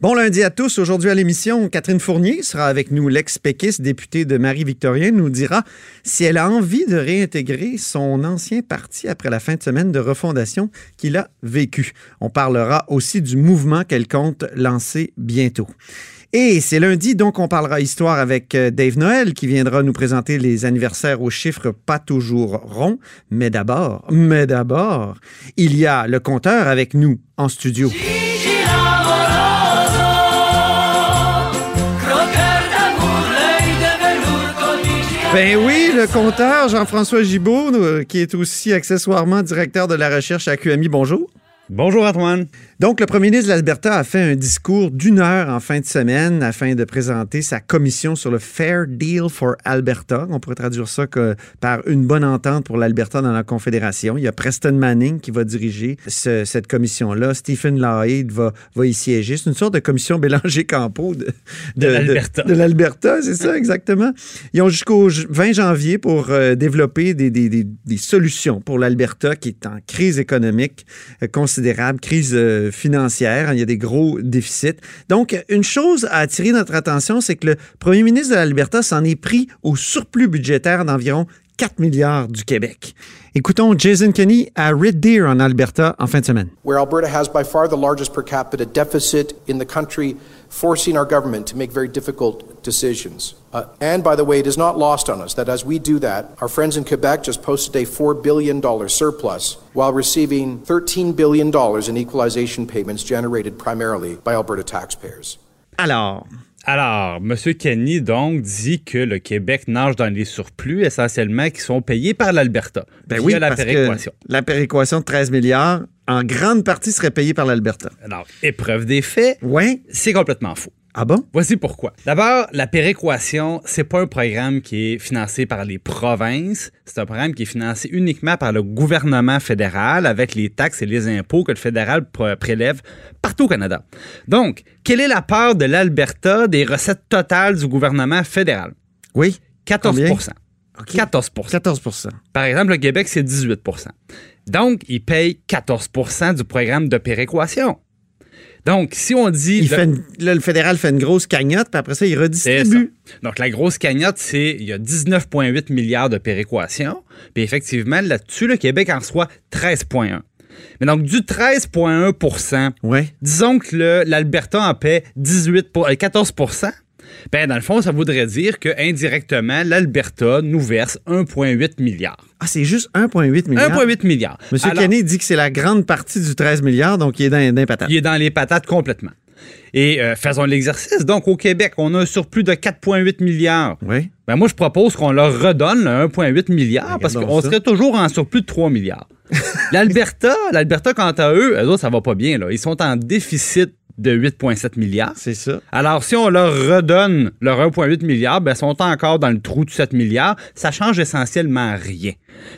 Bon lundi à tous. Aujourd'hui à l'émission, Catherine Fournier sera avec nous. L'ex-péquiste députée de Marie-Victorien nous dira si elle a envie de réintégrer son ancien parti après la fin de semaine de refondation qu'il a vécu. On parlera aussi du mouvement qu'elle compte lancer bientôt. Et c'est lundi, donc on parlera histoire avec euh, Dave Noël qui viendra nous présenter les anniversaires aux chiffres pas toujours ronds. Mais d'abord, mais d'abord, il y a le compteur avec nous en studio. Ben oui, le compteur Jean-François Gibault, euh, qui est aussi accessoirement directeur de la recherche à QMI. Bonjour. Bonjour Antoine. Donc, le premier ministre de l'Alberta a fait un discours d'une heure en fin de semaine afin de présenter sa commission sur le Fair Deal for Alberta. On pourrait traduire ça que par une bonne entente pour l'Alberta dans la Confédération. Il y a Preston Manning qui va diriger ce- cette commission-là. Stephen Lawhead va, va y siéger. C'est une sorte de commission Bélanger-Campo de, De l'Alberta. De, l'Alberta, c'est ça, exactement. Ils ont jusqu'au j- 20 janvier pour euh, développer des, des- des- des solutions pour l'Alberta qui est en crise économique euh, crise euh, financière. Il y a des gros déficits. Donc, une chose à attirer notre attention, c'est que le premier ministre de l'Alberta s'en est pris au surplus budgétaire d'environ 4 milliards du Québec. Écoutons Jason Kenney à Red Deer en Alberta en fin de semaine. where Alberta has by far the largest per capita deficit in the country, forcing our government to make very difficult decisions. Uh, and by the way, it is not lost on us that as we do that, our friends in Quebec just posted a $4 billion surplus while receiving $13 billion in equalization payments generated primarily by Alberta taxpayers. Alors, Alors, M. Kenny, donc, dit que le Québec nage dans les surplus essentiellement qui sont payés par l'Alberta. ben oui, la parce péréquation. que la péréquation de 13 milliards, en grande partie, serait payée par l'Alberta. Alors, épreuve des faits, Oui? c'est complètement faux. Ah bon? Voici pourquoi. D'abord, la péréquation, c'est pas un programme qui est financé par les provinces, c'est un programme qui est financé uniquement par le gouvernement fédéral avec les taxes et les impôts que le fédéral pr- prélève partout au Canada. Donc, quelle est la part de l'Alberta des recettes totales du gouvernement fédéral? Oui? 14 Combien? 14 14 Par exemple, le Québec, c'est 18% Donc, il paye 14% du programme de péréquation. Donc, si on dit... Il le- fait une- là, le fédéral fait une grosse cagnotte, puis après ça, il redistribue. Donc, la grosse cagnotte, c'est il y a 19,8 milliards de péréquation. Puis effectivement, là-dessus, le Québec en reçoit 13,1. Mais donc, du 13,1 Oui. disons que l'Alberta en paie 18 pour- euh, 14 ben, dans le fond, ça voudrait dire que indirectement, l'Alberta nous verse 1,8 milliard. Ah, c'est juste 1,8 milliard. 1,8 milliard. Monsieur Alors- Kenney dit que c'est la grande partie du 13 milliards, donc il est dans, dans les patates. Il est dans les patates complètement. Et euh, faisons l'exercice. Donc, au Québec, on a un surplus de 4,8 milliards. Oui. Ben moi, je propose qu'on leur redonne le 1,8 milliard parce Regardons qu'on serait toujours en surplus de 3 milliards. L'Alberta, l'Alberta, quant à eux, eux autres, ça va pas bien. Là. Ils sont en déficit de 8,7 milliards. C'est ça. Alors, si on leur redonne leur 1,8 milliard, ben, sont encore dans le trou de 7 milliards. Ça change essentiellement rien.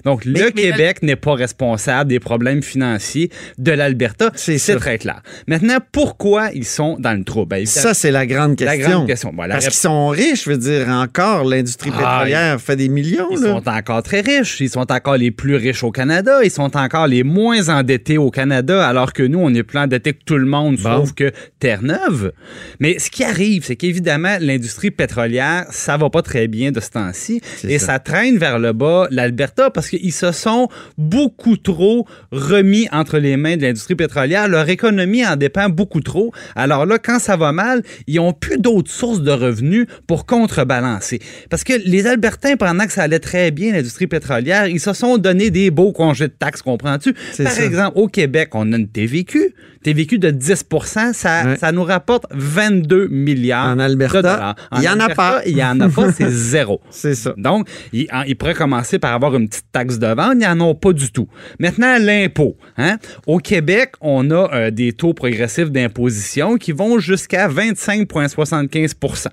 Donc, le mais Québec n'est pas responsable des problèmes financiers de l'Alberta. C'est très clair. Maintenant, pourquoi ils sont dans le trou? Ben, Ça, c'est la grande La question. grande question. Bon, la Parce rép- qu'ils sont riches, je veux dire, encore, l'industrie Ah, pétrolière fait des millions. Ils là. sont encore très riches. Ils sont encore les plus riches au Canada. Ils sont encore les moins endettés au Canada, alors que nous, on est plus endettés que tout le monde, Bon. sauf que Terre-Neuve. Mais ce qui arrive, c'est qu'évidemment, l'industrie pétrolière, ça va pas très bien de ce temps-ci. Et ça. ça. traîne vers le bas l'Alberta parce qu'ils se sont beaucoup trop remis entre les mains de l'industrie pétrolière. Leur économie en dépend beaucoup trop. Alors là, quand ça va mal, ils ont plus d'autres sources de revenus pour contrebalancer. Parce que les Albertains, pendant que ça allait très bien, l'industrie pétrolière, ils se sont donné des beaux congés de taxes, comprends-tu? Par ça. exemple, au Québec, on a une TVQ. TVQ de 10 ça, Ouais. ça nous rapporte 22 milliards En Alberta, de dollars. il y en a pas. Il y en a pas, c'est zéro. C'est ça. Donc, il, en- il pourrait commencer par avoir une petite taxe de vente, ils n'en ont pas du tout. Maintenant, l'impôt. Hein? Au Québec, on a euh, des taux progressifs d'imposition qui vont jusqu'à 25,75%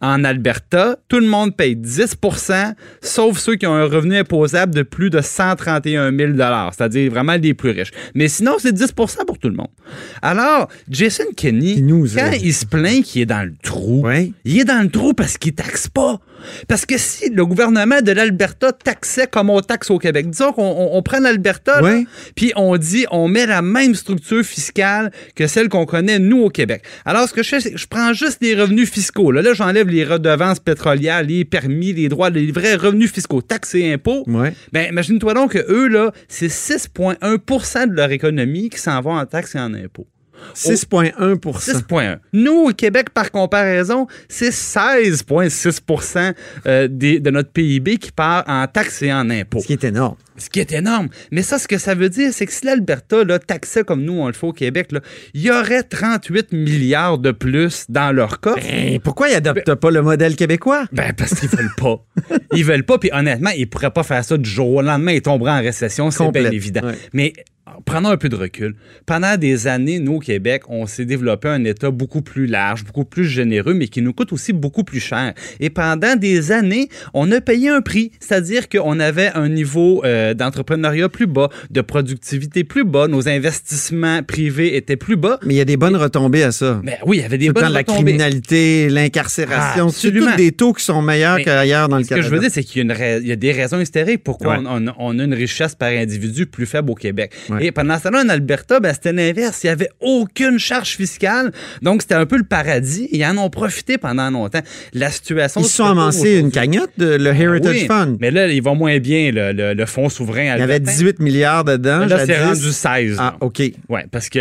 en Alberta, tout le monde paye 10% sauf ceux qui ont un revenu imposable de plus de 131 000 c'est-à-dire vraiment les plus riches. Mais sinon, c'est 10% pour tout le monde. Alors, Jason Kenney, quand il se plaint qu'il est dans le trou, il est dans le trou parce qu'il taxe pas. Parce que si le gouvernement de l'Alberta taxait comme on taxe au Québec, disons qu'on prend l'Alberta, puis on dit on met la même structure fiscale que celle qu'on connaît nous au Québec. Alors, ce que je fais, c'est que je prends juste les revenus fiscaux. Là, là j'enlève les redevances pétrolières, les permis, les droits, les vrais revenus fiscaux, taxes et impôts. Ben, imagine-toi donc que eux, là, c'est 6,1% de leur économie qui s'en va en taxes et en impôts. 6,1 6,1 Nous, au Québec, par comparaison, c'est 16,6% euh, de notre PIB qui part en taxes et en impôts. Ce qui est énorme. Ce qui est énorme. Mais ça, ce que ça veut dire, c'est que si l'Alberta taxait comme nous, on le fait au Québec, il y aurait 38 milliards de plus dans leur coffre. Ben, pourquoi ils n'adoptent pas le modèle québécois? Ben, parce qu'ils veulent pas. ils veulent pas, puis honnêtement, ils pourraient pas faire ça du jour au lendemain. Ils tomberaient en récession, c'est bien évident. Mais prenons un peu de recul. Pendant des années, nous, au Québec, on s'est développé un État beaucoup plus large, beaucoup plus généreux, mais qui nous coûte aussi beaucoup plus cher. Et pendant des années, on a payé un prix, c'est-à-dire qu'on avait un niveau euh, d'entrepreneuriat plus bas, de productivité plus bas, nos investissements privés étaient plus bas. Mais il y a des bonnes retombées à ça. Mais ben oui, il y avait des bonnes retombées. La criminalité, l'incarcération, c'est tous des taux qui sont meilleurs qu'ailleurs dans le Canada. Ce que je veux dire, c'est qu'il y, a des raisons hystériques pourquoi on, a une richesse par individu plus faible au Québec. Et pendant ce temps-là, en Alberta, ben, c'était l'inverse. Il n'y avait aucune charge fiscale. Donc, c'était un peu le paradis. ils en ont profité pendant longtemps. La situation. Ils se sont amassés une cagnotte, de, le Heritage Fund. Mais là, ils vont moins bien, le, le, fonds souverain albertain. Il y avait 18 milliards dedans. là, c'est rendu 16. Ah, OK. Oui, parce que,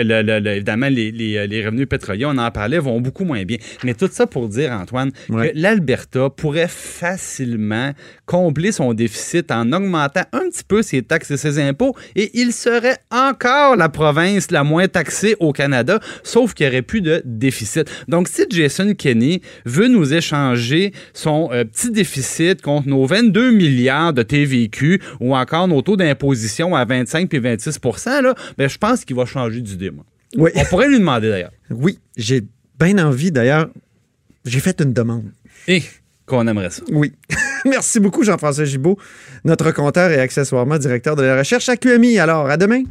évidemment, les, les, revenus pétroliers, on en parlait, vont beaucoup moins bien. Mais tout ça pour dire, Antoine, que l'Alberta pourrait facilement combler son déficit en augmentant un petit peu ses taxes et ses impôts et il serait encore la province la moins taxée au Canada, sauf qu'il n'y aurait plus de déficit. Donc, si Jason Kenney veut nous échanger son euh, petit déficit contre nos 22 milliards de TVQ ou encore nos taux d'imposition à 25 puis 26% là, ben, je pense qu'il va changer d'idée. Oui. On pourrait lui demander d'ailleurs. Oui, j'ai bien envie d'ailleurs. J'ai fait une demande. Et qu'on aimerait ça. Oui. Merci beaucoup, Jean-François Gibault, notre compteur et accessoirement directeur de la recherche à QMI. Alors, à demain.